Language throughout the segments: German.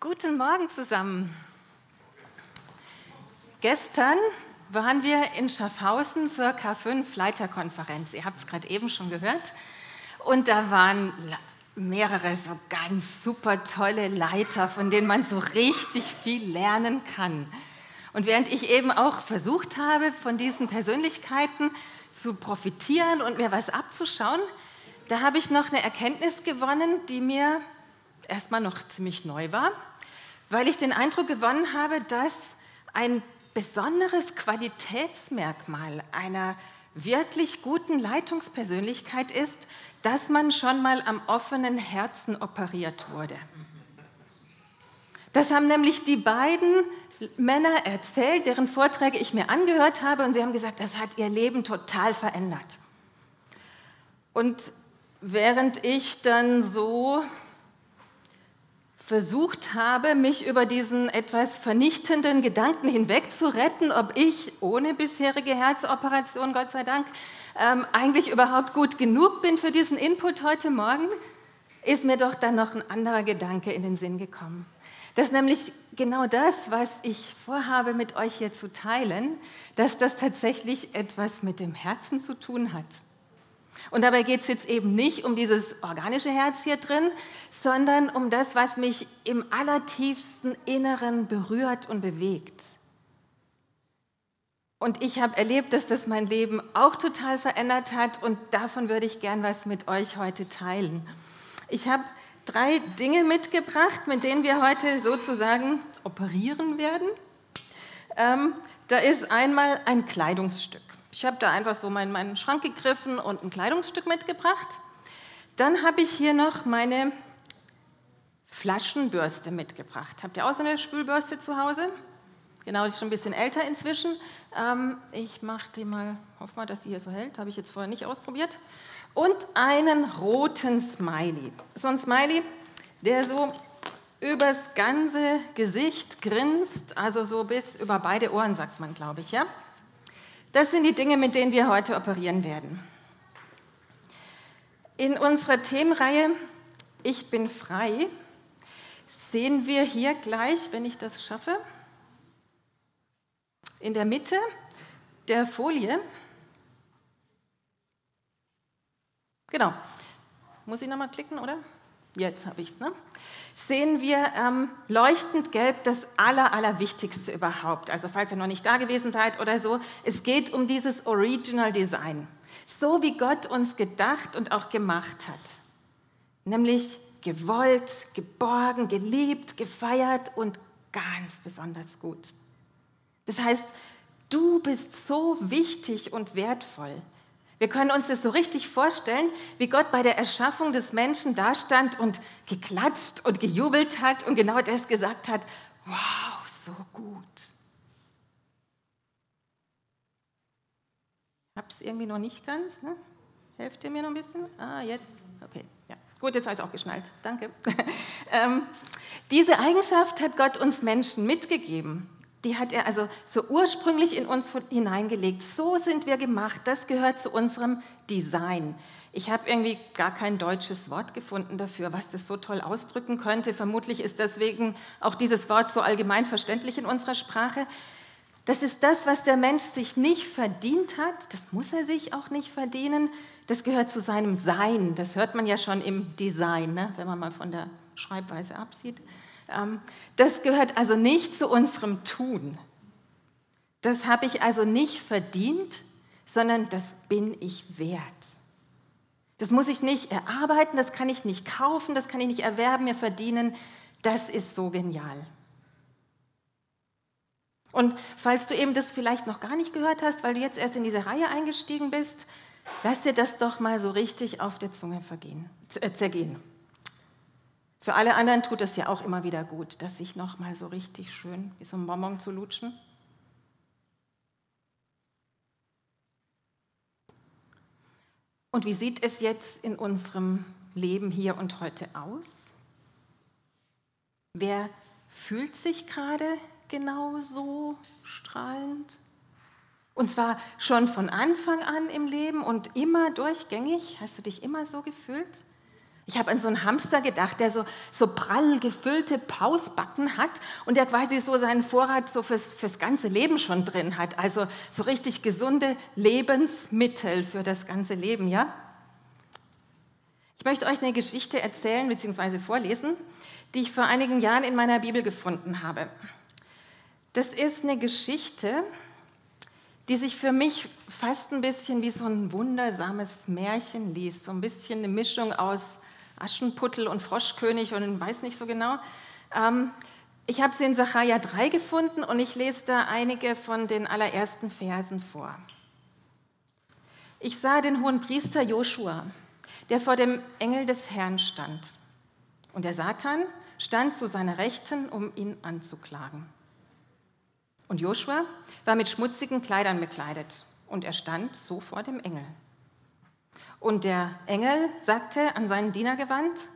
Guten Morgen zusammen. Gestern waren wir in Schaffhausen zur K5 Leiterkonferenz. Ihr habt es gerade eben schon gehört. Und da waren mehrere so ganz super tolle Leiter, von denen man so richtig viel lernen kann. Und während ich eben auch versucht habe, von diesen Persönlichkeiten zu profitieren und mir was abzuschauen, da habe ich noch eine Erkenntnis gewonnen, die mir erstmal noch ziemlich neu war weil ich den Eindruck gewonnen habe, dass ein besonderes Qualitätsmerkmal einer wirklich guten Leitungspersönlichkeit ist, dass man schon mal am offenen Herzen operiert wurde. Das haben nämlich die beiden Männer erzählt, deren Vorträge ich mir angehört habe, und sie haben gesagt, das hat ihr Leben total verändert. Und während ich dann so versucht habe, mich über diesen etwas vernichtenden Gedanken hinweg zu retten, ob ich ohne bisherige Herzoperation, Gott sei Dank, ähm, eigentlich überhaupt gut genug bin für diesen Input heute Morgen, ist mir doch dann noch ein anderer Gedanke in den Sinn gekommen. Das ist nämlich genau das, was ich vorhabe, mit euch hier zu teilen, dass das tatsächlich etwas mit dem Herzen zu tun hat. Und dabei geht es jetzt eben nicht um dieses organische Herz hier drin, sondern um das, was mich im allertiefsten Inneren berührt und bewegt. Und ich habe erlebt, dass das mein Leben auch total verändert hat und davon würde ich gern was mit euch heute teilen. Ich habe drei Dinge mitgebracht, mit denen wir heute sozusagen operieren werden. Ähm, da ist einmal ein Kleidungsstück. Ich habe da einfach so in meinen Schrank gegriffen und ein Kleidungsstück mitgebracht. Dann habe ich hier noch meine Flaschenbürste mitgebracht. Habt ihr auch so eine Spülbürste zu Hause? Genau, die ist schon ein bisschen älter inzwischen. Ähm, ich mache die mal, hoffe mal, dass die hier so hält. Habe ich jetzt vorher nicht ausprobiert. Und einen roten Smiley. So ein Smiley, der so übers ganze Gesicht grinst, also so bis über beide Ohren, sagt man, glaube ich, ja? Das sind die Dinge, mit denen wir heute operieren werden. In unserer Themenreihe Ich bin frei sehen wir hier gleich, wenn ich das schaffe, in der Mitte der Folie. Genau. Muss ich nochmal klicken, oder? Jetzt habe ich es. Ne? Sehen wir ähm, leuchtend gelb das Aller, Allerwichtigste überhaupt. Also falls ihr noch nicht da gewesen seid oder so, es geht um dieses Original Design. So wie Gott uns gedacht und auch gemacht hat. Nämlich gewollt, geborgen, geliebt, gefeiert und ganz besonders gut. Das heißt, du bist so wichtig und wertvoll. Wir können uns das so richtig vorstellen, wie Gott bei der Erschaffung des Menschen dastand und geklatscht und gejubelt hat und genau das gesagt hat, wow, so gut. Es irgendwie noch nicht ganz. Ne? Helft ihr mir noch ein bisschen? Ah, jetzt. Okay, ja. Gut, jetzt habe ich es auch geschnallt. Danke. ähm, diese Eigenschaft hat Gott uns Menschen mitgegeben. Die hat er also so ursprünglich in uns hineingelegt. So sind wir gemacht. Das gehört zu unserem Design. Ich habe irgendwie gar kein deutsches Wort gefunden dafür, was das so toll ausdrücken könnte. Vermutlich ist deswegen auch dieses Wort so allgemein verständlich in unserer Sprache. Das ist das, was der Mensch sich nicht verdient hat. Das muss er sich auch nicht verdienen. Das gehört zu seinem Sein. Das hört man ja schon im Design, ne? wenn man mal von der Schreibweise absieht. Ähm, das gehört also nicht zu unserem Tun. Das habe ich also nicht verdient, sondern das bin ich wert. Das muss ich nicht erarbeiten, das kann ich nicht kaufen, das kann ich nicht erwerben, mir verdienen. Das ist so genial. Und falls du eben das vielleicht noch gar nicht gehört hast, weil du jetzt erst in diese Reihe eingestiegen bist, lass dir das doch mal so richtig auf der Zunge vergehen, äh, zergehen. Für alle anderen tut es ja auch immer wieder gut, das sich nochmal so richtig schön wie so ein Bonbon zu lutschen. Und wie sieht es jetzt in unserem Leben hier und heute aus? Wer fühlt sich gerade genau so strahlend? Und zwar schon von Anfang an im Leben und immer durchgängig? Hast du dich immer so gefühlt? Ich habe an so einen Hamster gedacht, der so, so prall gefüllte Pausbacken hat und der quasi so seinen Vorrat so fürs, fürs ganze Leben schon drin hat. Also so richtig gesunde Lebensmittel für das ganze Leben, ja? Ich möchte euch eine Geschichte erzählen bzw. vorlesen, die ich vor einigen Jahren in meiner Bibel gefunden habe. Das ist eine Geschichte, die sich für mich fast ein bisschen wie so ein wundersames Märchen liest, so ein bisschen eine Mischung aus Aschenputtel und Froschkönig und weiß nicht so genau. Ähm, ich habe sie in Sacharja 3 gefunden und ich lese da einige von den allerersten Versen vor. Ich sah den hohen Priester Joshua, der vor dem Engel des Herrn stand. Und der Satan stand zu seiner Rechten, um ihn anzuklagen. Und Joshua war mit schmutzigen Kleidern bekleidet und er stand so vor dem Engel. Und der Engel sagte an seinen Diener gewandt,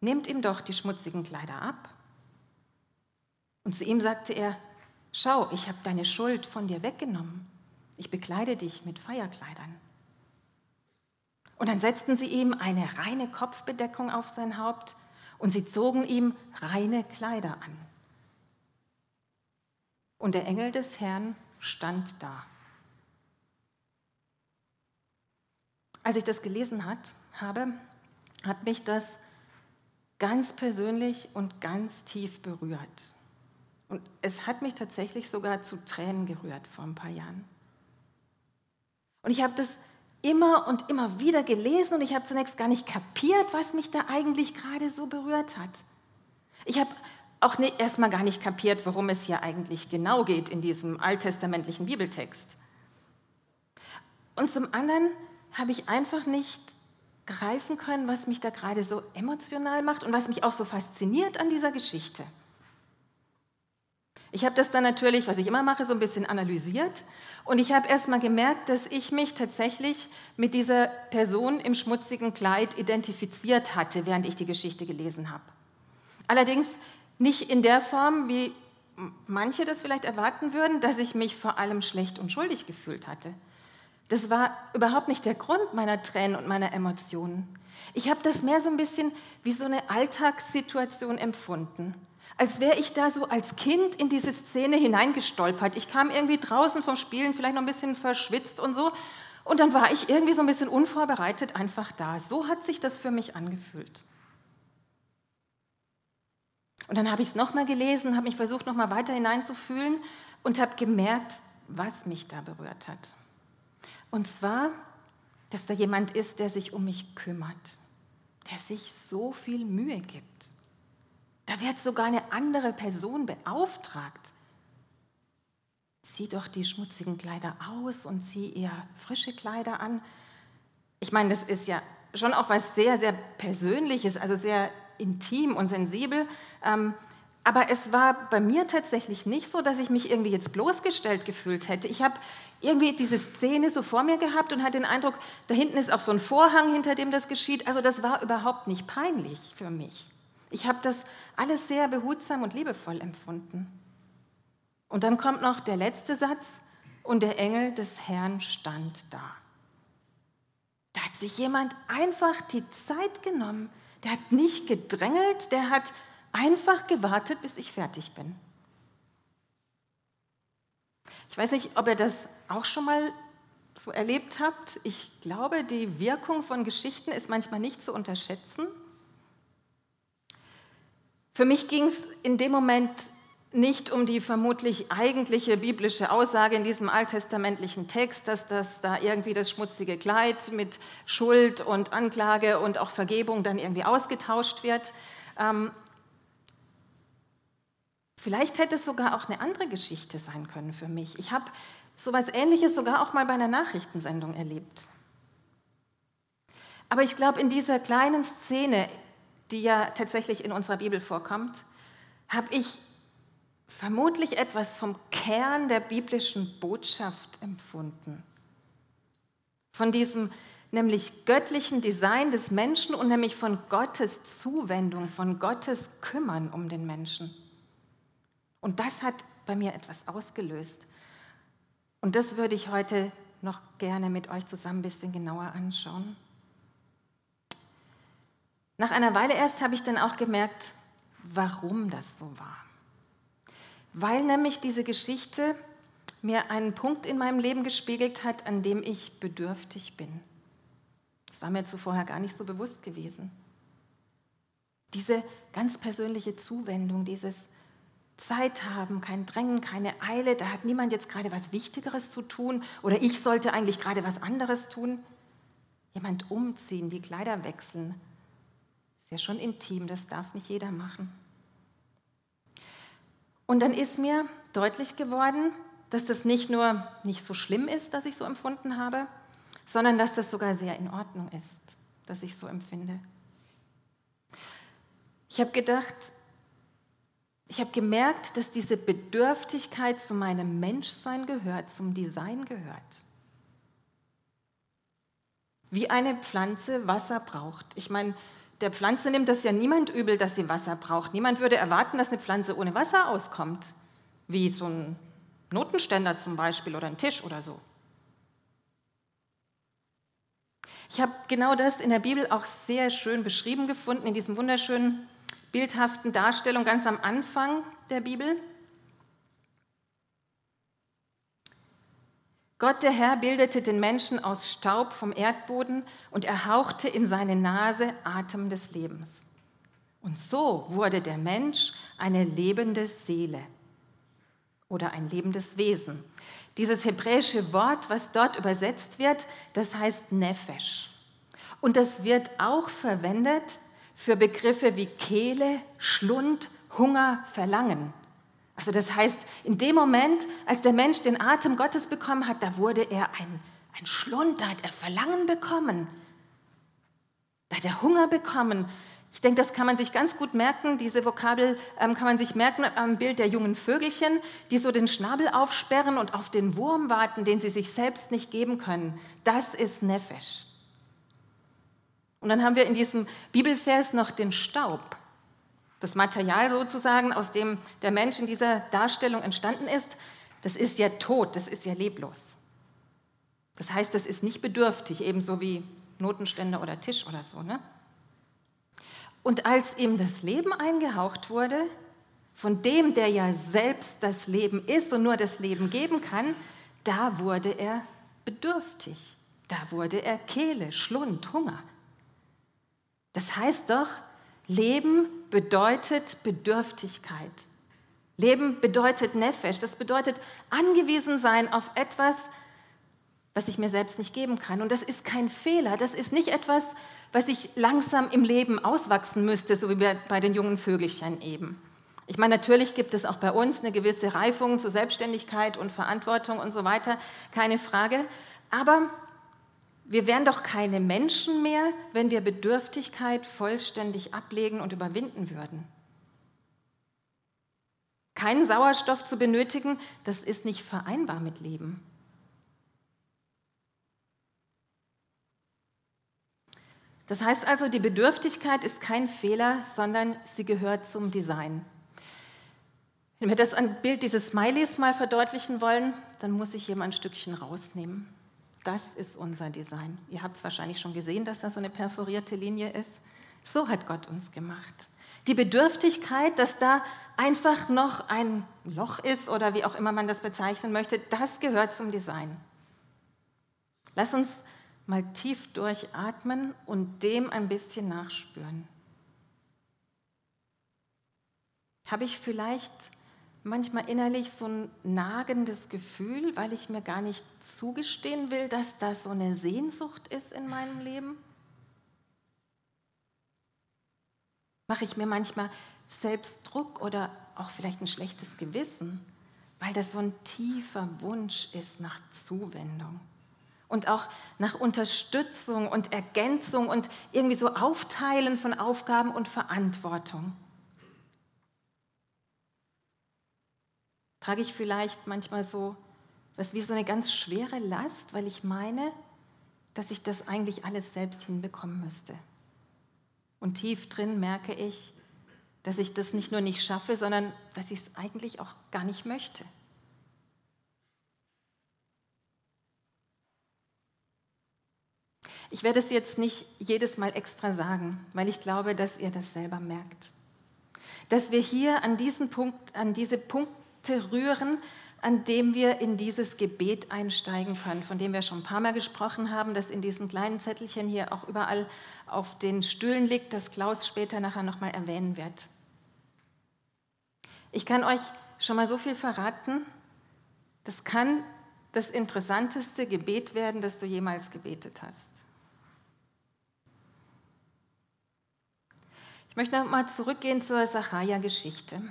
nehmt ihm doch die schmutzigen Kleider ab. Und zu ihm sagte er, schau, ich habe deine Schuld von dir weggenommen. Ich bekleide dich mit Feierkleidern. Und dann setzten sie ihm eine reine Kopfbedeckung auf sein Haupt und sie zogen ihm reine Kleider an. Und der Engel des Herrn stand da. Als ich das gelesen hat, habe, hat mich das ganz persönlich und ganz tief berührt. Und es hat mich tatsächlich sogar zu Tränen gerührt vor ein paar Jahren. Und ich habe das immer und immer wieder gelesen und ich habe zunächst gar nicht kapiert, was mich da eigentlich gerade so berührt hat. Ich habe auch ne, erstmal gar nicht kapiert, worum es hier eigentlich genau geht in diesem alttestamentlichen Bibeltext. Und zum anderen habe ich einfach nicht greifen können, was mich da gerade so emotional macht und was mich auch so fasziniert an dieser Geschichte. Ich habe das dann natürlich, was ich immer mache, so ein bisschen analysiert und ich habe erst mal gemerkt, dass ich mich tatsächlich mit dieser Person im schmutzigen Kleid identifiziert hatte, während ich die Geschichte gelesen habe. Allerdings nicht in der Form, wie manche das vielleicht erwarten würden, dass ich mich vor allem schlecht und schuldig gefühlt hatte. Das war überhaupt nicht der Grund meiner Tränen und meiner Emotionen. Ich habe das mehr so ein bisschen wie so eine Alltagssituation empfunden. Als wäre ich da so als Kind in diese Szene hineingestolpert. Ich kam irgendwie draußen vom Spielen, vielleicht noch ein bisschen verschwitzt und so. Und dann war ich irgendwie so ein bisschen unvorbereitet einfach da. So hat sich das für mich angefühlt. Und dann habe ich es nochmal gelesen, habe mich versucht, nochmal weiter hineinzufühlen und habe gemerkt, was mich da berührt hat. Und zwar, dass da jemand ist, der sich um mich kümmert, der sich so viel Mühe gibt. Da wird sogar eine andere Person beauftragt. Zieh doch die schmutzigen Kleider aus und zieh eher frische Kleider an. Ich meine, das ist ja schon auch was sehr, sehr Persönliches, also sehr intim und sensibel. Ähm, aber es war bei mir tatsächlich nicht so, dass ich mich irgendwie jetzt bloßgestellt gefühlt hätte. Ich habe irgendwie diese Szene so vor mir gehabt und hatte den Eindruck, da hinten ist auch so ein Vorhang, hinter dem das geschieht. Also das war überhaupt nicht peinlich für mich. Ich habe das alles sehr behutsam und liebevoll empfunden. Und dann kommt noch der letzte Satz, und der Engel des Herrn stand da. Da hat sich jemand einfach die Zeit genommen. Der hat nicht gedrängelt, der hat einfach gewartet, bis ich fertig bin. Ich weiß nicht, ob ihr das auch schon mal so erlebt habt. Ich glaube, die Wirkung von Geschichten ist manchmal nicht zu unterschätzen. Für mich ging es in dem Moment nicht um die vermutlich eigentliche biblische Aussage in diesem alttestamentlichen Text, dass das da irgendwie das schmutzige Kleid mit Schuld und Anklage und auch Vergebung dann irgendwie ausgetauscht wird. Ähm, Vielleicht hätte es sogar auch eine andere Geschichte sein können für mich. Ich habe so etwas Ähnliches sogar auch mal bei einer Nachrichtensendung erlebt. Aber ich glaube, in dieser kleinen Szene, die ja tatsächlich in unserer Bibel vorkommt, habe ich vermutlich etwas vom Kern der biblischen Botschaft empfunden. Von diesem nämlich göttlichen Design des Menschen und nämlich von Gottes Zuwendung, von Gottes Kümmern um den Menschen. Und das hat bei mir etwas ausgelöst. Und das würde ich heute noch gerne mit euch zusammen ein bisschen genauer anschauen. Nach einer Weile erst habe ich dann auch gemerkt, warum das so war. Weil nämlich diese Geschichte mir einen Punkt in meinem Leben gespiegelt hat, an dem ich bedürftig bin. Das war mir zuvor gar nicht so bewusst gewesen. Diese ganz persönliche Zuwendung, dieses Zeit haben, kein Drängen, keine Eile, da hat niemand jetzt gerade was Wichtigeres zu tun oder ich sollte eigentlich gerade was anderes tun. Jemand umziehen, die Kleider wechseln, ist ja schon intim, das darf nicht jeder machen. Und dann ist mir deutlich geworden, dass das nicht nur nicht so schlimm ist, dass ich so empfunden habe, sondern dass das sogar sehr in Ordnung ist, dass ich so empfinde. Ich habe gedacht, ich habe gemerkt, dass diese Bedürftigkeit zu meinem Menschsein gehört, zum Design gehört. Wie eine Pflanze Wasser braucht. Ich meine, der Pflanze nimmt das ja niemand übel, dass sie Wasser braucht. Niemand würde erwarten, dass eine Pflanze ohne Wasser auskommt, wie so ein Notenständer zum Beispiel oder ein Tisch oder so. Ich habe genau das in der Bibel auch sehr schön beschrieben gefunden, in diesem wunderschönen bildhaften Darstellung ganz am Anfang der Bibel. Gott der Herr bildete den Menschen aus Staub vom Erdboden und er hauchte in seine Nase Atem des Lebens. Und so wurde der Mensch eine lebende Seele oder ein lebendes Wesen. Dieses hebräische Wort, was dort übersetzt wird, das heißt Nefesh. Und das wird auch verwendet für Begriffe wie Kehle, Schlund, Hunger, Verlangen. Also das heißt, in dem Moment, als der Mensch den Atem Gottes bekommen hat, da wurde er ein, ein Schlund, da hat er Verlangen bekommen. Da hat er Hunger bekommen. Ich denke, das kann man sich ganz gut merken. Diese Vokabel ähm, kann man sich merken am Bild der jungen Vögelchen, die so den Schnabel aufsperren und auf den Wurm warten, den sie sich selbst nicht geben können. Das ist Nefesh. Und dann haben wir in diesem Bibelvers noch den Staub. Das Material sozusagen, aus dem der Mensch in dieser Darstellung entstanden ist, das ist ja tot, das ist ja leblos. Das heißt, das ist nicht bedürftig, ebenso wie Notenständer oder Tisch oder so. Ne? Und als ihm das Leben eingehaucht wurde, von dem, der ja selbst das Leben ist und nur das Leben geben kann, da wurde er bedürftig. Da wurde er Kehle, Schlund, Hunger. Das heißt doch, Leben bedeutet Bedürftigkeit. Leben bedeutet Nefesh. Das bedeutet angewiesen sein auf etwas, was ich mir selbst nicht geben kann. Und das ist kein Fehler. Das ist nicht etwas, was ich langsam im Leben auswachsen müsste, so wie bei den jungen Vögelchen eben. Ich meine, natürlich gibt es auch bei uns eine gewisse Reifung zu Selbstständigkeit und Verantwortung und so weiter, keine Frage. Aber wir wären doch keine Menschen mehr, wenn wir Bedürftigkeit vollständig ablegen und überwinden würden. Keinen Sauerstoff zu benötigen, das ist nicht vereinbar mit Leben. Das heißt also, die Bedürftigkeit ist kein Fehler, sondern sie gehört zum Design. Wenn wir das an Bild dieses Smileys mal verdeutlichen wollen, dann muss ich hier mal ein Stückchen rausnehmen. Das ist unser Design. Ihr habt es wahrscheinlich schon gesehen, dass da so eine perforierte Linie ist. So hat Gott uns gemacht. Die Bedürftigkeit, dass da einfach noch ein Loch ist oder wie auch immer man das bezeichnen möchte, das gehört zum Design. Lass uns mal tief durchatmen und dem ein bisschen nachspüren. Habe ich vielleicht manchmal innerlich so ein nagendes Gefühl, weil ich mir gar nicht zugestehen will, dass das so eine Sehnsucht ist in meinem Leben? Mache ich mir manchmal selbst Druck oder auch vielleicht ein schlechtes Gewissen, weil das so ein tiefer Wunsch ist nach Zuwendung und auch nach Unterstützung und Ergänzung und irgendwie so Aufteilen von Aufgaben und Verantwortung. Trage ich vielleicht manchmal so was wie so eine ganz schwere Last, weil ich meine, dass ich das eigentlich alles selbst hinbekommen müsste. Und tief drin merke ich, dass ich das nicht nur nicht schaffe, sondern dass ich es eigentlich auch gar nicht möchte. Ich werde es jetzt nicht jedes Mal extra sagen, weil ich glaube, dass ihr das selber merkt. Dass wir hier an diesen Punkt, an diese Punkte rühren, an dem wir in dieses Gebet einsteigen können, von dem wir schon ein paar Mal gesprochen haben, das in diesen kleinen Zettelchen hier auch überall auf den Stühlen liegt, das Klaus später nachher nochmal erwähnen wird. Ich kann euch schon mal so viel verraten, das kann das interessanteste Gebet werden, das du jemals gebetet hast. Ich möchte noch mal zurückgehen zur Sacharja-Geschichte.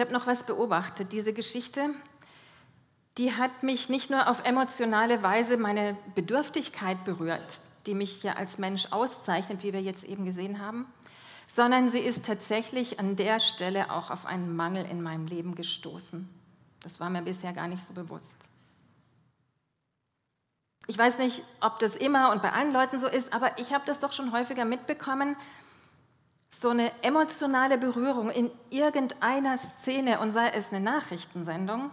Ich habe noch was beobachtet. Diese Geschichte, die hat mich nicht nur auf emotionale Weise meine Bedürftigkeit berührt, die mich ja als Mensch auszeichnet, wie wir jetzt eben gesehen haben, sondern sie ist tatsächlich an der Stelle auch auf einen Mangel in meinem Leben gestoßen. Das war mir bisher gar nicht so bewusst. Ich weiß nicht, ob das immer und bei allen Leuten so ist, aber ich habe das doch schon häufiger mitbekommen, so eine emotionale Berührung in irgendeiner Szene und sei es eine Nachrichtensendung,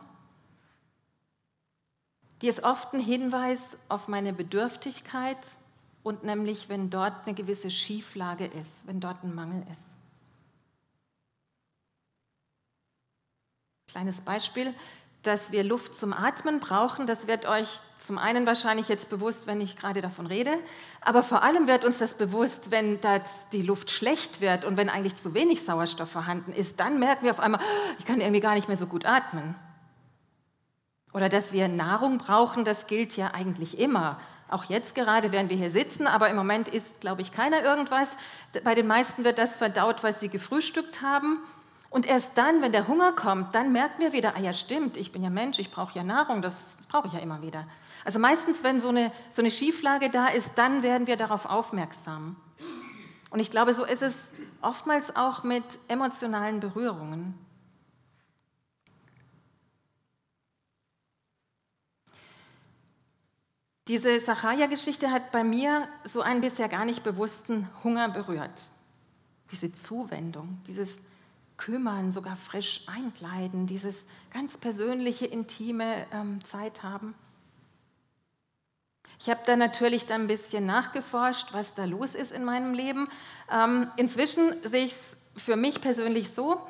die ist oft ein Hinweis auf meine Bedürftigkeit und nämlich, wenn dort eine gewisse Schieflage ist, wenn dort ein Mangel ist. Kleines Beispiel, dass wir Luft zum Atmen brauchen, das wird euch zum einen wahrscheinlich jetzt bewusst, wenn ich gerade davon rede, aber vor allem wird uns das bewusst, wenn das die Luft schlecht wird und wenn eigentlich zu wenig Sauerstoff vorhanden ist, dann merken wir auf einmal, ich kann irgendwie gar nicht mehr so gut atmen. Oder dass wir Nahrung brauchen, das gilt ja eigentlich immer. Auch jetzt gerade, während wir hier sitzen, aber im Moment isst, glaube ich, keiner irgendwas. Bei den meisten wird das verdaut, was sie gefrühstückt haben. Und erst dann, wenn der Hunger kommt, dann merken wir wieder, ah ja stimmt, ich bin ja Mensch, ich brauche ja Nahrung, das brauche ich ja immer wieder. Also meistens, wenn so eine, so eine Schieflage da ist, dann werden wir darauf aufmerksam. Und ich glaube, so ist es oftmals auch mit emotionalen Berührungen. Diese Sachaja-Geschichte hat bei mir so einen bisher gar nicht bewussten Hunger berührt. Diese Zuwendung, dieses Kümmern, sogar frisch einkleiden, dieses ganz persönliche, intime ähm, Zeit haben. Ich habe da natürlich dann ein bisschen nachgeforscht, was da los ist in meinem Leben. Ähm, inzwischen sehe ich es für mich persönlich so,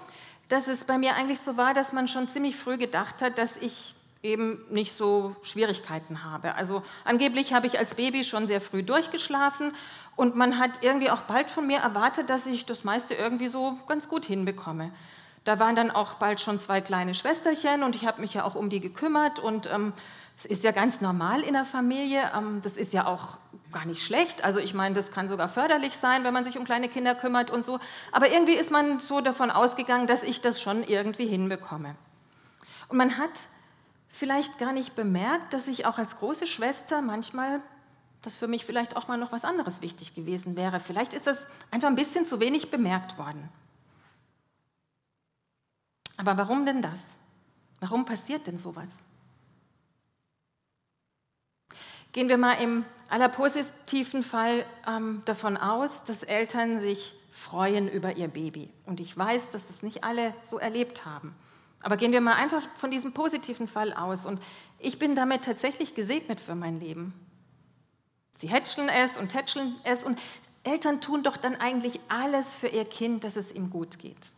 dass es bei mir eigentlich so war, dass man schon ziemlich früh gedacht hat, dass ich eben nicht so Schwierigkeiten habe. Also angeblich habe ich als Baby schon sehr früh durchgeschlafen und man hat irgendwie auch bald von mir erwartet, dass ich das meiste irgendwie so ganz gut hinbekomme. Da waren dann auch bald schon zwei kleine Schwesterchen und ich habe mich ja auch um die gekümmert und ähm, es ist ja ganz normal in der Familie. Ähm, das ist ja auch gar nicht schlecht. Also ich meine, das kann sogar förderlich sein, wenn man sich um kleine Kinder kümmert und so. Aber irgendwie ist man so davon ausgegangen, dass ich das schon irgendwie hinbekomme. Und man hat vielleicht gar nicht bemerkt, dass ich auch als große Schwester manchmal, dass für mich vielleicht auch mal noch was anderes wichtig gewesen wäre. Vielleicht ist das einfach ein bisschen zu wenig bemerkt worden. Aber warum denn das? Warum passiert denn sowas? Gehen wir mal im allerpositivsten Fall ähm, davon aus, dass Eltern sich freuen über ihr Baby. Und ich weiß, dass das nicht alle so erlebt haben. Aber gehen wir mal einfach von diesem positiven Fall aus. Und ich bin damit tatsächlich gesegnet für mein Leben. Sie hätscheln es und tätscheln es. Und Eltern tun doch dann eigentlich alles für ihr Kind, dass es ihm gut geht.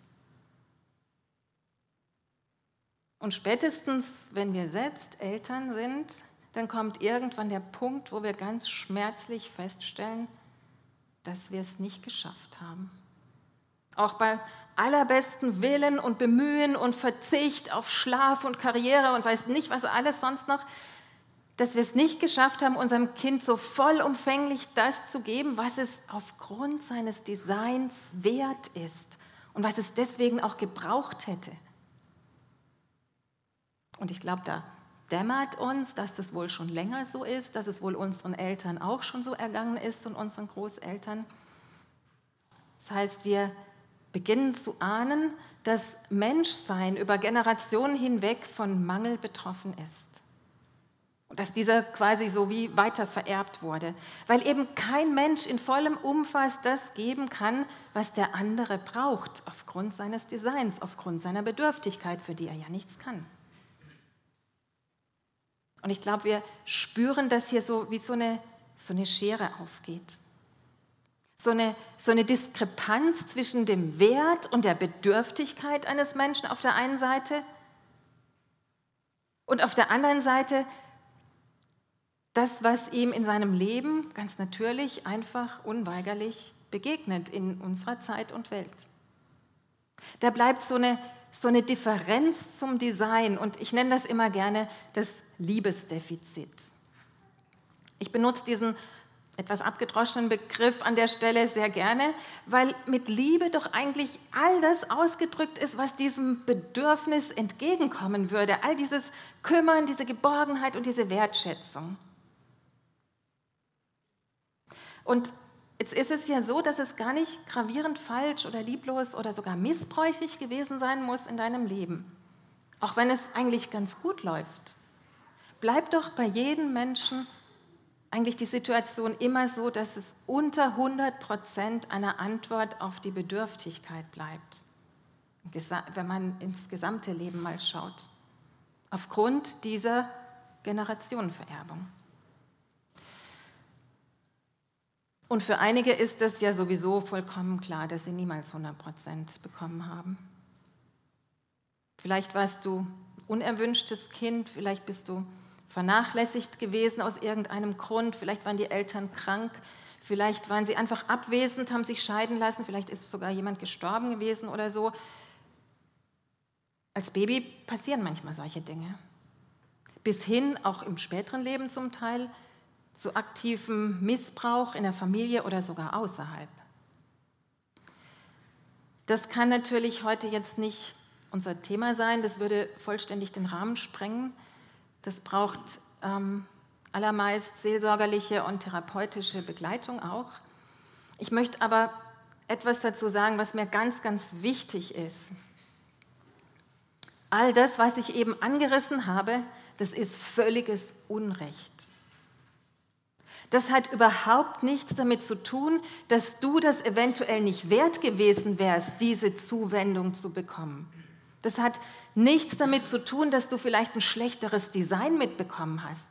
Und spätestens, wenn wir selbst Eltern sind, dann kommt irgendwann der Punkt, wo wir ganz schmerzlich feststellen, dass wir es nicht geschafft haben. Auch bei allerbesten Willen und Bemühen und Verzicht auf Schlaf und Karriere und weiß nicht, was alles sonst noch, dass wir es nicht geschafft haben, unserem Kind so vollumfänglich das zu geben, was es aufgrund seines Designs wert ist und was es deswegen auch gebraucht hätte. Und ich glaube, da dämmert uns, dass das wohl schon länger so ist, dass es wohl unseren Eltern auch schon so ergangen ist und unseren Großeltern. Das heißt, wir beginnen zu ahnen, dass Menschsein über Generationen hinweg von Mangel betroffen ist. Und dass dieser quasi so wie weiter vererbt wurde, weil eben kein Mensch in vollem Umfass das geben kann, was der andere braucht, aufgrund seines Designs, aufgrund seiner Bedürftigkeit, für die er ja nichts kann. Und ich glaube, wir spüren das hier so wie so eine so eine Schere aufgeht. So eine, so eine Diskrepanz zwischen dem Wert und der Bedürftigkeit eines Menschen auf der einen Seite und auf der anderen Seite das, was ihm in seinem Leben ganz natürlich, einfach, unweigerlich begegnet in unserer Zeit und Welt. Da bleibt so eine, so eine Differenz zum Design und ich nenne das immer gerne das Liebesdefizit. Ich benutze diesen etwas abgedroschenen Begriff an der Stelle sehr gerne, weil mit Liebe doch eigentlich all das ausgedrückt ist, was diesem Bedürfnis entgegenkommen würde. All dieses Kümmern, diese Geborgenheit und diese Wertschätzung. Und jetzt ist es ja so, dass es gar nicht gravierend falsch oder lieblos oder sogar missbräuchlich gewesen sein muss in deinem Leben. Auch wenn es eigentlich ganz gut läuft. Bleib doch bei jedem Menschen eigentlich die Situation immer so, dass es unter 100 Prozent einer Antwort auf die Bedürftigkeit bleibt, wenn man ins gesamte Leben mal schaut, aufgrund dieser Generationenvererbung. Und für einige ist es ja sowieso vollkommen klar, dass sie niemals 100 Prozent bekommen haben. Vielleicht warst du unerwünschtes Kind, vielleicht bist du vernachlässigt gewesen aus irgendeinem Grund, vielleicht waren die Eltern krank, vielleicht waren sie einfach abwesend, haben sich scheiden lassen, vielleicht ist sogar jemand gestorben gewesen oder so. Als Baby passieren manchmal solche Dinge. Bis hin, auch im späteren Leben zum Teil, zu aktivem Missbrauch in der Familie oder sogar außerhalb. Das kann natürlich heute jetzt nicht unser Thema sein, das würde vollständig den Rahmen sprengen. Das braucht ähm, allermeist seelsorgerliche und therapeutische Begleitung auch. Ich möchte aber etwas dazu sagen, was mir ganz, ganz wichtig ist. All das, was ich eben angerissen habe, das ist völliges Unrecht. Das hat überhaupt nichts damit zu tun, dass du das eventuell nicht wert gewesen wärst, diese Zuwendung zu bekommen. Das hat nichts damit zu tun, dass du vielleicht ein schlechteres Design mitbekommen hast,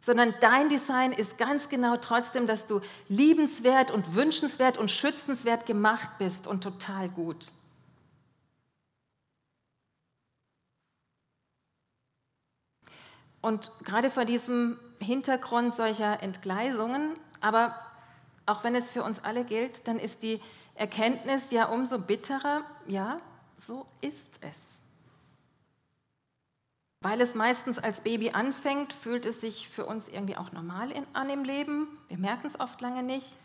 sondern dein Design ist ganz genau trotzdem, dass du liebenswert und wünschenswert und schützenswert gemacht bist und total gut. Und gerade vor diesem Hintergrund solcher Entgleisungen, aber auch wenn es für uns alle gilt, dann ist die Erkenntnis ja umso bitterer, ja, so ist es. Weil es meistens als Baby anfängt, fühlt es sich für uns irgendwie auch normal in, an im Leben. Wir merken es oft lange nicht.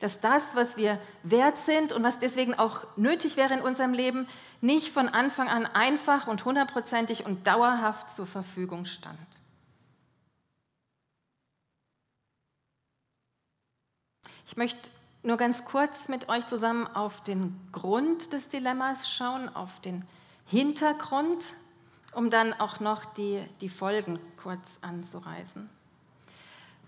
Dass das, was wir wert sind und was deswegen auch nötig wäre in unserem Leben, nicht von Anfang an einfach und hundertprozentig und dauerhaft zur Verfügung stand. Ich möchte nur ganz kurz mit euch zusammen auf den Grund des Dilemmas schauen, auf den Hintergrund, um dann auch noch die, die Folgen kurz anzureißen.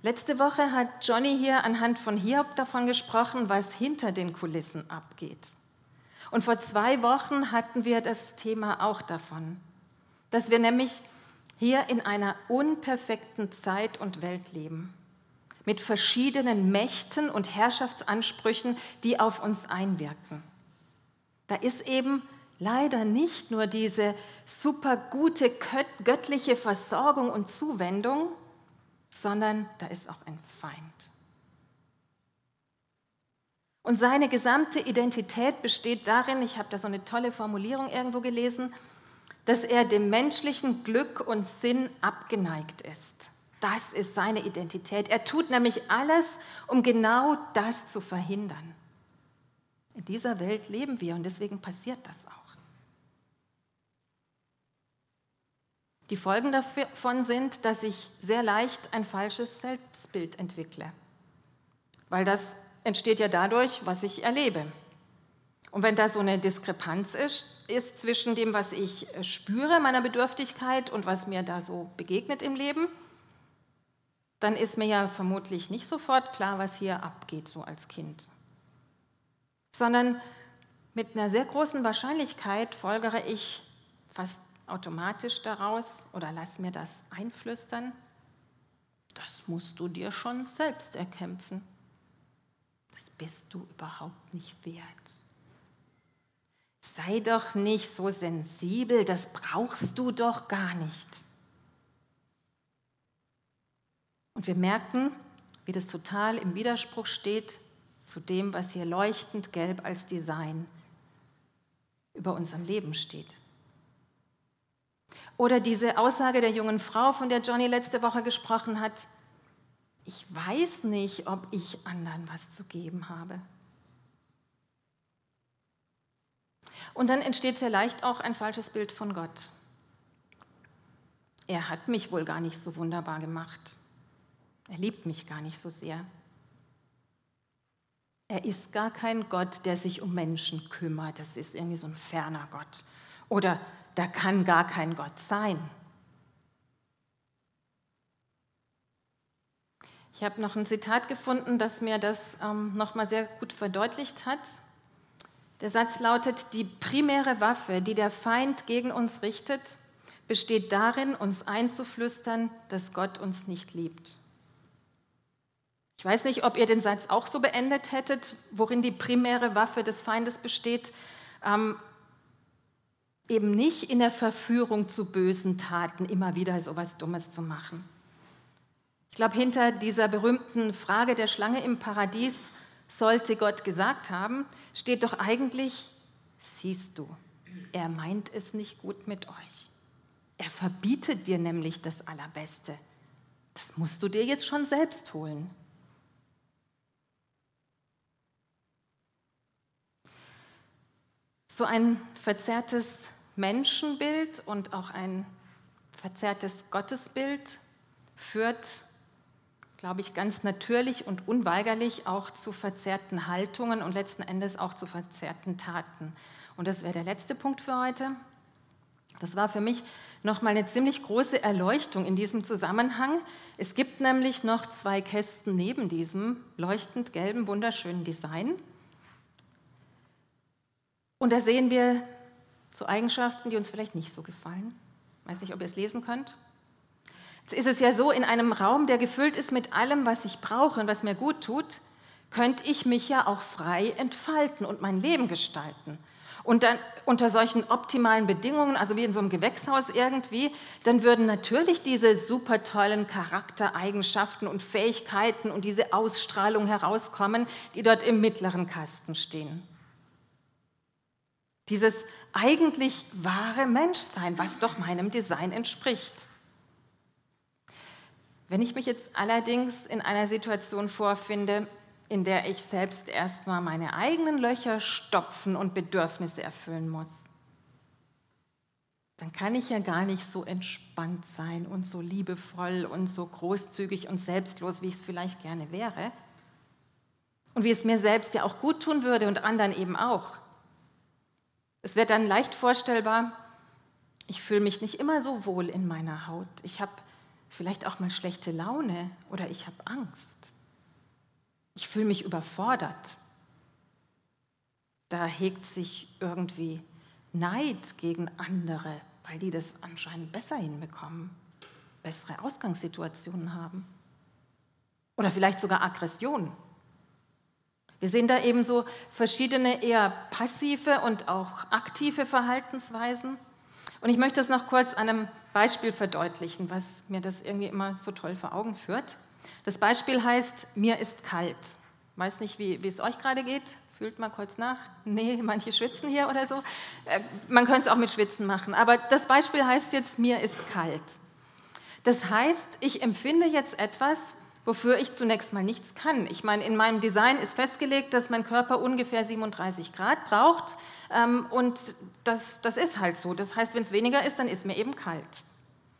Letzte Woche hat Johnny hier anhand von Hiob davon gesprochen, was hinter den Kulissen abgeht. Und vor zwei Wochen hatten wir das Thema auch davon, dass wir nämlich hier in einer unperfekten Zeit und Welt leben mit verschiedenen Mächten und Herrschaftsansprüchen, die auf uns einwirken. Da ist eben leider nicht nur diese super gute göttliche Versorgung und Zuwendung, sondern da ist auch ein Feind. Und seine gesamte Identität besteht darin, ich habe da so eine tolle Formulierung irgendwo gelesen, dass er dem menschlichen Glück und Sinn abgeneigt ist. Das ist seine Identität. Er tut nämlich alles, um genau das zu verhindern. In dieser Welt leben wir und deswegen passiert das auch. Die Folgen davon sind, dass ich sehr leicht ein falsches Selbstbild entwickle, weil das entsteht ja dadurch, was ich erlebe. Und wenn da so eine Diskrepanz ist, ist zwischen dem, was ich spüre, meiner Bedürftigkeit und was mir da so begegnet im Leben, dann ist mir ja vermutlich nicht sofort klar, was hier abgeht, so als Kind. Sondern mit einer sehr großen Wahrscheinlichkeit folgere ich fast automatisch daraus oder lass mir das einflüstern. das musst du dir schon selbst erkämpfen. Das bist du überhaupt nicht wert. Sei doch nicht so sensibel, das brauchst du doch gar nicht. Und wir merken, wie das total im Widerspruch steht zu dem, was hier leuchtend gelb als Design über unserem Leben steht. Oder diese Aussage der jungen Frau, von der Johnny letzte Woche gesprochen hat, ich weiß nicht, ob ich anderen was zu geben habe. Und dann entsteht sehr leicht auch ein falsches Bild von Gott. Er hat mich wohl gar nicht so wunderbar gemacht. Er liebt mich gar nicht so sehr. Er ist gar kein Gott, der sich um Menschen kümmert. Das ist irgendwie so ein ferner Gott. Oder da kann gar kein Gott sein. Ich habe noch ein Zitat gefunden, das mir das ähm, nochmal sehr gut verdeutlicht hat. Der Satz lautet, die primäre Waffe, die der Feind gegen uns richtet, besteht darin, uns einzuflüstern, dass Gott uns nicht liebt. Ich weiß nicht, ob ihr den Satz auch so beendet hättet, worin die primäre Waffe des Feindes besteht. Ähm, eben nicht in der Verführung zu bösen Taten, immer wieder so etwas Dummes zu machen. Ich glaube, hinter dieser berühmten Frage der Schlange im Paradies sollte Gott gesagt haben, steht doch eigentlich, siehst du, er meint es nicht gut mit euch. Er verbietet dir nämlich das Allerbeste. Das musst du dir jetzt schon selbst holen. So ein verzerrtes Menschenbild und auch ein verzerrtes Gottesbild führt, glaube ich, ganz natürlich und unweigerlich auch zu verzerrten Haltungen und letzten Endes auch zu verzerrten Taten. Und das wäre der letzte Punkt für heute. Das war für mich nochmal eine ziemlich große Erleuchtung in diesem Zusammenhang. Es gibt nämlich noch zwei Kästen neben diesem leuchtend gelben, wunderschönen Design. Und da sehen wir so Eigenschaften, die uns vielleicht nicht so gefallen. Weiß nicht, ob ihr es lesen könnt. Jetzt ist es ja so, in einem Raum, der gefüllt ist mit allem, was ich brauche und was mir gut tut, könnte ich mich ja auch frei entfalten und mein Leben gestalten. Und dann unter solchen optimalen Bedingungen, also wie in so einem Gewächshaus irgendwie, dann würden natürlich diese super tollen Charaktereigenschaften und Fähigkeiten und diese Ausstrahlung herauskommen, die dort im mittleren Kasten stehen. Dieses eigentlich wahre Menschsein, was doch meinem Design entspricht. Wenn ich mich jetzt allerdings in einer Situation vorfinde, in der ich selbst erstmal meine eigenen Löcher stopfen und Bedürfnisse erfüllen muss, dann kann ich ja gar nicht so entspannt sein und so liebevoll und so großzügig und selbstlos, wie ich es vielleicht gerne wäre. Und wie es mir selbst ja auch gut tun würde und anderen eben auch. Es wird dann leicht vorstellbar, ich fühle mich nicht immer so wohl in meiner Haut. Ich habe vielleicht auch mal schlechte Laune oder ich habe Angst. Ich fühle mich überfordert. Da hegt sich irgendwie Neid gegen andere, weil die das anscheinend besser hinbekommen, bessere Ausgangssituationen haben. Oder vielleicht sogar Aggression. Wir sehen da eben so verschiedene eher passive und auch aktive Verhaltensweisen. Und ich möchte es noch kurz an einem Beispiel verdeutlichen, was mir das irgendwie immer so toll vor Augen führt. Das Beispiel heißt, mir ist kalt. Weiß nicht, wie, wie es euch gerade geht. Fühlt mal kurz nach. Nee, manche schwitzen hier oder so. Äh, man könnte es auch mit Schwitzen machen. Aber das Beispiel heißt jetzt, mir ist kalt. Das heißt, ich empfinde jetzt etwas, wofür ich zunächst mal nichts kann. Ich meine, in meinem Design ist festgelegt, dass mein Körper ungefähr 37 Grad braucht ähm, und das, das ist halt so. Das heißt, wenn es weniger ist, dann ist mir eben kalt.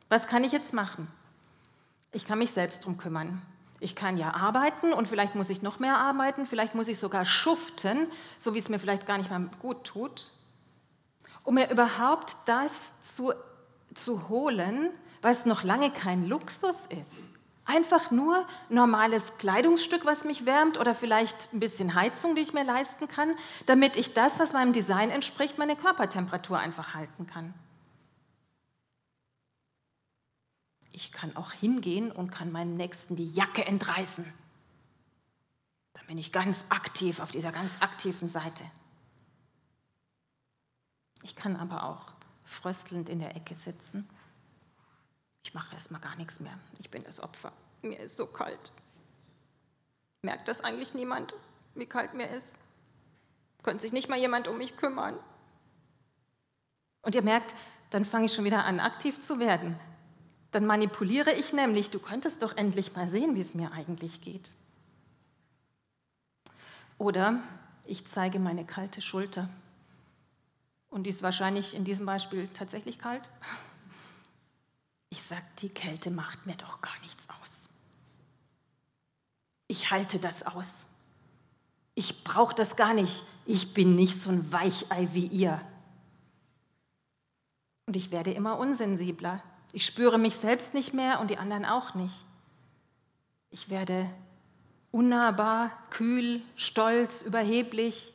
Was kann ich jetzt machen? Ich kann mich selbst darum kümmern. Ich kann ja arbeiten und vielleicht muss ich noch mehr arbeiten, vielleicht muss ich sogar schuften, so wie es mir vielleicht gar nicht mal gut tut, um mir überhaupt das zu, zu holen, was noch lange kein Luxus ist Einfach nur normales Kleidungsstück, was mich wärmt oder vielleicht ein bisschen Heizung, die ich mir leisten kann, damit ich das, was meinem Design entspricht, meine Körpertemperatur einfach halten kann. ich kann auch hingehen und kann meinem Nächsten die Jacke entreißen. Dann bin ich ganz aktiv auf dieser ganz aktiven Seite. Ich kann aber auch fröstelnd in der Ecke sitzen. Ich mache erstmal gar nichts mehr. Ich bin das Opfer. Mir ist so kalt. Merkt das eigentlich niemand, wie kalt mir ist? Könnte sich nicht mal jemand um mich kümmern? Und ihr merkt, dann fange ich schon wieder an, aktiv zu werden. Dann manipuliere ich nämlich, du könntest doch endlich mal sehen, wie es mir eigentlich geht. Oder ich zeige meine kalte Schulter. Und die ist wahrscheinlich in diesem Beispiel tatsächlich kalt. Ich sage, die Kälte macht mir doch gar nichts aus. Ich halte das aus. Ich brauche das gar nicht. Ich bin nicht so ein Weichei wie ihr. Und ich werde immer unsensibler. Ich spüre mich selbst nicht mehr und die anderen auch nicht. Ich werde unnahbar, kühl, stolz, überheblich.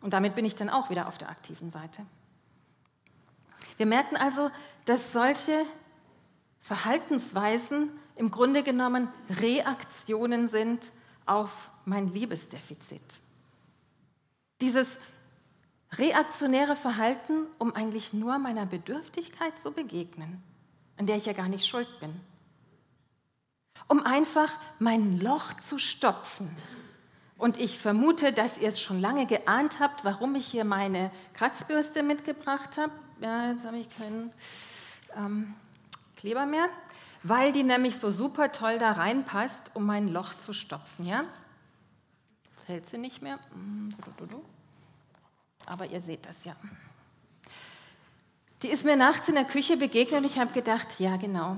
Und damit bin ich dann auch wieder auf der aktiven Seite. Wir merken also, dass solche Verhaltensweisen im Grunde genommen Reaktionen sind auf mein Liebesdefizit. Dieses reaktionäre Verhalten, um eigentlich nur meiner Bedürftigkeit zu begegnen, an der ich ja gar nicht schuld bin. Um einfach mein Loch zu stopfen. Und ich vermute, dass ihr es schon lange geahnt habt, warum ich hier meine Kratzbürste mitgebracht habe. Ja, jetzt habe ich keinen ähm, Kleber mehr. Weil die nämlich so super toll da reinpasst, um mein Loch zu stopfen. Ja? Jetzt hält sie nicht mehr. Mm, aber ihr seht das ja. Die ist mir nachts in der Küche begegnet und ich habe gedacht, ja genau.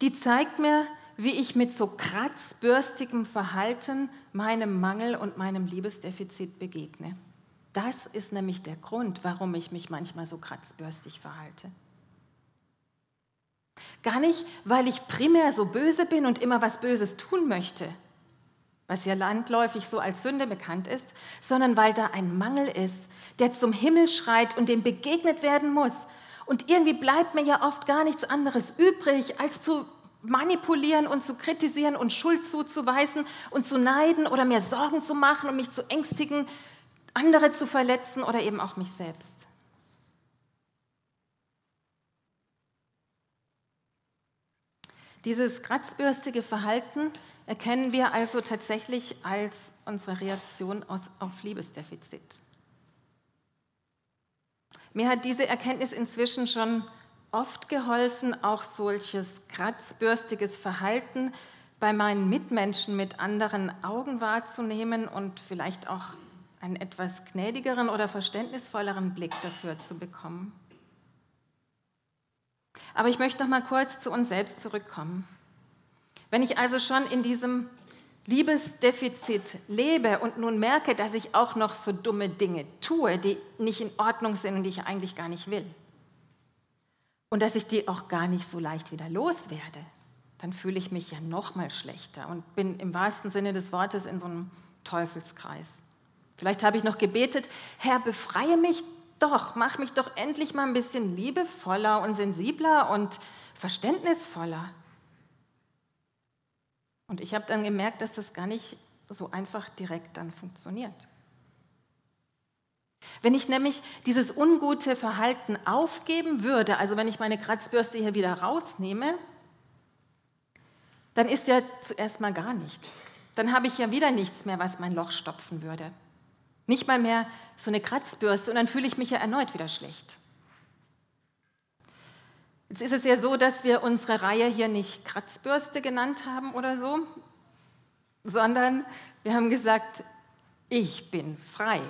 Die zeigt mir, wie ich mit so kratzbürstigem Verhalten meinem Mangel und meinem Liebesdefizit begegne. Das ist nämlich der Grund, warum ich mich manchmal so kratzbürstig verhalte. Gar nicht, weil ich primär so böse bin und immer was Böses tun möchte, was ja landläufig so als Sünde bekannt ist, sondern weil da ein Mangel ist, der zum Himmel schreit und dem begegnet werden muss. Und irgendwie bleibt mir ja oft gar nichts anderes übrig, als zu manipulieren und zu kritisieren und Schuld zuzuweisen und zu neiden oder mir Sorgen zu machen und mich zu ängstigen, andere zu verletzen oder eben auch mich selbst. Dieses kratzbürstige Verhalten erkennen wir also tatsächlich als unsere Reaktion auf Liebesdefizit. Mir hat diese Erkenntnis inzwischen schon oft geholfen, auch solches kratzbürstiges Verhalten bei meinen Mitmenschen mit anderen Augen wahrzunehmen und vielleicht auch einen etwas gnädigeren oder verständnisvolleren Blick dafür zu bekommen. Aber ich möchte noch mal kurz zu uns selbst zurückkommen. Wenn ich also schon in diesem Liebesdefizit lebe und nun merke, dass ich auch noch so dumme Dinge tue, die nicht in Ordnung sind und die ich eigentlich gar nicht will, und dass ich die auch gar nicht so leicht wieder loswerde, dann fühle ich mich ja noch mal schlechter und bin im wahrsten Sinne des Wortes in so einem Teufelskreis. Vielleicht habe ich noch gebetet, Herr, befreie mich doch, mach mich doch endlich mal ein bisschen liebevoller und sensibler und verständnisvoller. Und ich habe dann gemerkt, dass das gar nicht so einfach direkt dann funktioniert. Wenn ich nämlich dieses ungute Verhalten aufgeben würde, also wenn ich meine Kratzbürste hier wieder rausnehme, dann ist ja zuerst mal gar nichts. Dann habe ich ja wieder nichts mehr, was mein Loch stopfen würde. Nicht mal mehr so eine Kratzbürste und dann fühle ich mich ja erneut wieder schlecht. Jetzt ist es ja so, dass wir unsere Reihe hier nicht Kratzbürste genannt haben oder so, sondern wir haben gesagt, ich bin frei.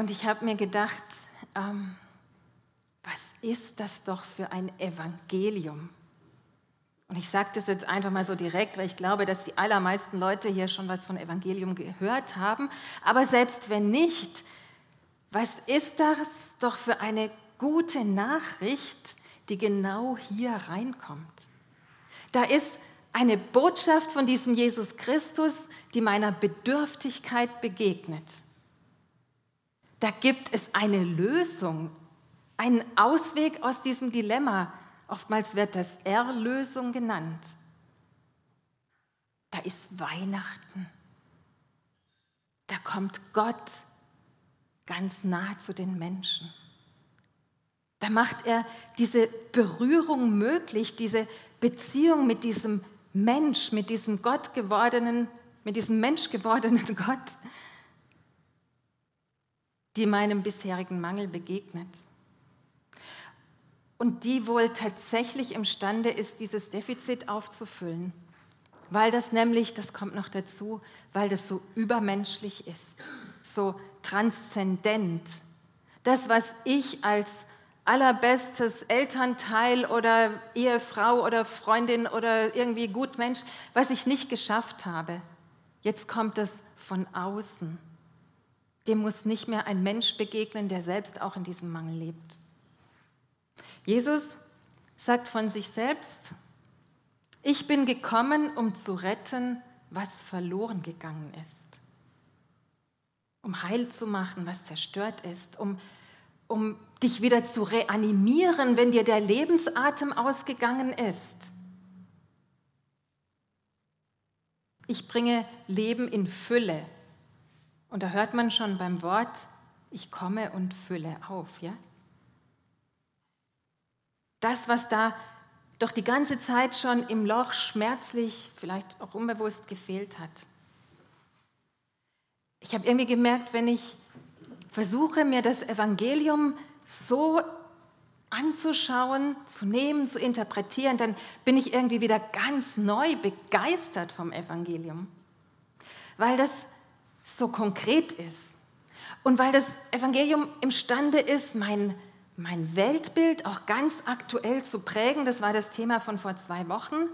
Und ich habe mir gedacht, ähm, was ist das doch für ein Evangelium? Und ich sage das jetzt einfach mal so direkt, weil ich glaube, dass die allermeisten Leute hier schon was von Evangelium gehört haben. Aber selbst wenn nicht, was ist das doch für eine gute Nachricht, die genau hier reinkommt? Da ist eine Botschaft von diesem Jesus Christus, die meiner Bedürftigkeit begegnet da gibt es eine Lösung, einen Ausweg aus diesem Dilemma. Oftmals wird das Erlösung genannt. Da ist Weihnachten. Da kommt Gott ganz nah zu den Menschen. Da macht er diese Berührung möglich, diese Beziehung mit diesem Mensch, mit diesem Gott gewordenen, mit diesem Mensch gewordenen Gott, die meinem bisherigen Mangel begegnet. Und die wohl tatsächlich imstande ist, dieses Defizit aufzufüllen. Weil das nämlich, das kommt noch dazu, weil das so übermenschlich ist, so transzendent. Das, was ich als allerbestes Elternteil oder Ehefrau oder Freundin oder irgendwie Gutmensch, was ich nicht geschafft habe. Jetzt kommt es von außen. Dem muss nicht mehr ein Mensch begegnen, der selbst auch in diesem Mangel lebt. Jesus sagt von sich selbst, ich bin gekommen, um zu retten, was verloren gegangen ist. Um heil zu machen, was zerstört ist, um um dich wieder zu reanimieren, wenn dir der Lebensatem ausgegangen ist. Ich bringe Leben in Fülle. Und da hört man schon beim Wort, ich komme und fülle auf, ja? Das, was da doch die ganze Zeit schon im Loch schmerzlich, vielleicht auch unbewusst gefehlt hat. Ich habe irgendwie gemerkt, wenn ich versuche mir das Evangelium so anzuschauen, zu nehmen, zu interpretieren, dann bin ich irgendwie wieder ganz neu begeistert vom Evangelium, weil das so konkret ist und weil das Evangelium imstande ist, mein, mein Weltbild auch ganz aktuell zu prägen. Das war das Thema von vor zwei Wochen.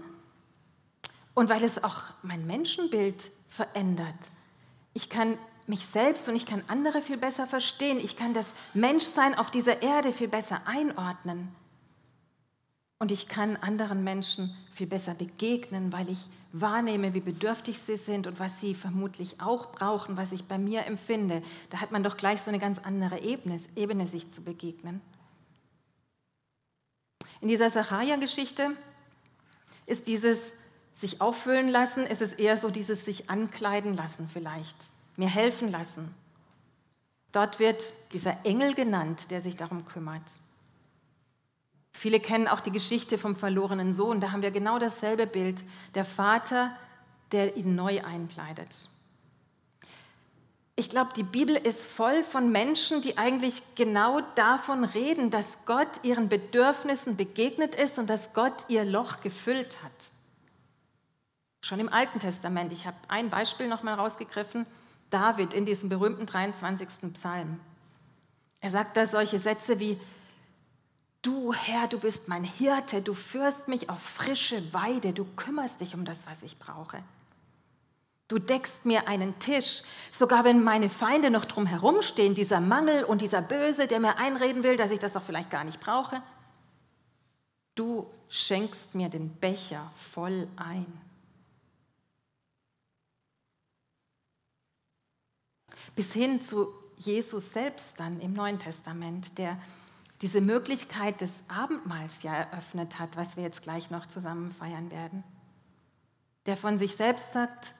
Und weil es auch mein Menschenbild verändert. Ich kann mich selbst und ich kann andere viel besser verstehen. Ich kann das Menschsein auf dieser Erde viel besser einordnen. Und ich kann anderen Menschen viel besser begegnen, weil ich wahrnehme, wie bedürftig sie sind und was sie vermutlich auch brauchen, was ich bei mir empfinde. Da hat man doch gleich so eine ganz andere Ebene, Ebene sich zu begegnen. In dieser Sacharja-Geschichte ist dieses sich auffüllen lassen, ist es eher so dieses sich ankleiden lassen vielleicht mir helfen lassen. Dort wird dieser Engel genannt, der sich darum kümmert. Viele kennen auch die Geschichte vom verlorenen Sohn. Da haben wir genau dasselbe Bild. Der Vater, der ihn neu einkleidet. Ich glaube, die Bibel ist voll von Menschen, die eigentlich genau davon reden, dass Gott ihren Bedürfnissen begegnet ist und dass Gott ihr Loch gefüllt hat. Schon im Alten Testament. Ich habe ein Beispiel noch mal rausgegriffen. David in diesem berühmten 23. Psalm. Er sagt da solche Sätze wie, du Herr, du bist mein Hirte, du führst mich auf frische Weide, du kümmerst dich um das, was ich brauche. Du deckst mir einen Tisch, sogar wenn meine Feinde noch drum herumstehen, dieser Mangel und dieser Böse, der mir einreden will, dass ich das doch vielleicht gar nicht brauche. Du schenkst mir den Becher voll ein. bis hin zu Jesus selbst dann im Neuen Testament, der diese Möglichkeit des Abendmahls ja eröffnet hat, was wir jetzt gleich noch zusammen feiern werden. Der von sich selbst sagt,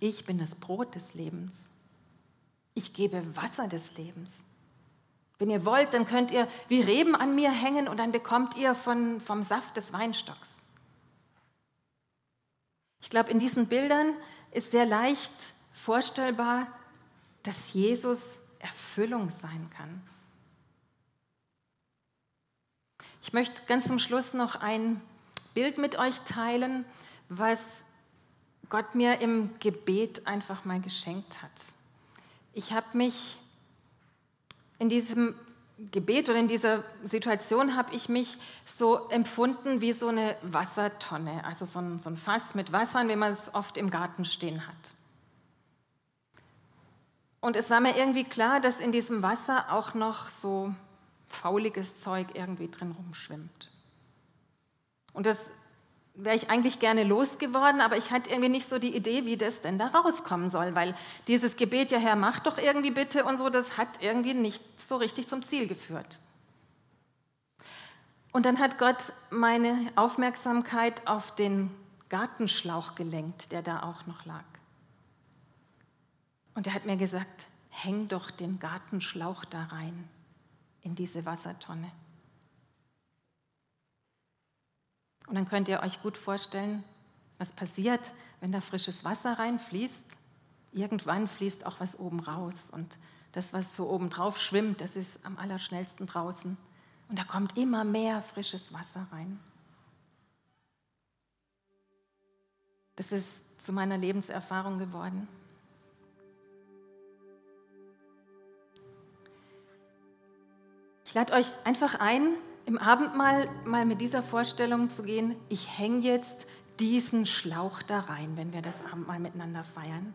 ich bin das Brot des Lebens. Ich gebe Wasser des Lebens. Wenn ihr wollt, dann könnt ihr wie Reben an mir hängen und dann bekommt ihr von, vom Saft des Weinstocks. Ich glaube, in diesen Bildern ist sehr leicht vorstellbar, dass Jesus Erfüllung sein kann. Ich möchte ganz zum Schluss noch ein Bild mit euch teilen, was Gott mir im Gebet einfach mal geschenkt hat. Ich habe mich in diesem Gebet oder in dieser Situation habe ich mich so empfunden wie so eine Wassertonne, also so ein, so ein Fass mit Wasser, wie man es oft im Garten stehen hat. Und es war mir irgendwie klar, dass in diesem Wasser auch noch so fauliges Zeug irgendwie drin rumschwimmt. Und das wäre ich eigentlich gerne losgeworden, aber ich hatte irgendwie nicht so die Idee, wie das denn da rauskommen soll, weil dieses Gebet, ja Herr, mach doch irgendwie bitte und so, das hat irgendwie nicht so richtig zum Ziel geführt. Und dann hat Gott meine Aufmerksamkeit auf den Gartenschlauch gelenkt, der da auch noch lag. Und er hat mir gesagt, häng doch den Gartenschlauch da rein, in diese Wassertonne. Und dann könnt ihr euch gut vorstellen, was passiert, wenn da frisches Wasser reinfließt. Irgendwann fließt auch was oben raus. Und das, was so oben drauf schwimmt, das ist am allerschnellsten draußen. Und da kommt immer mehr frisches Wasser rein. Das ist zu meiner Lebenserfahrung geworden. Ich lade euch einfach ein, im Abendmahl mal mit dieser Vorstellung zu gehen, ich hänge jetzt diesen Schlauch da rein, wenn wir das Abendmahl miteinander feiern.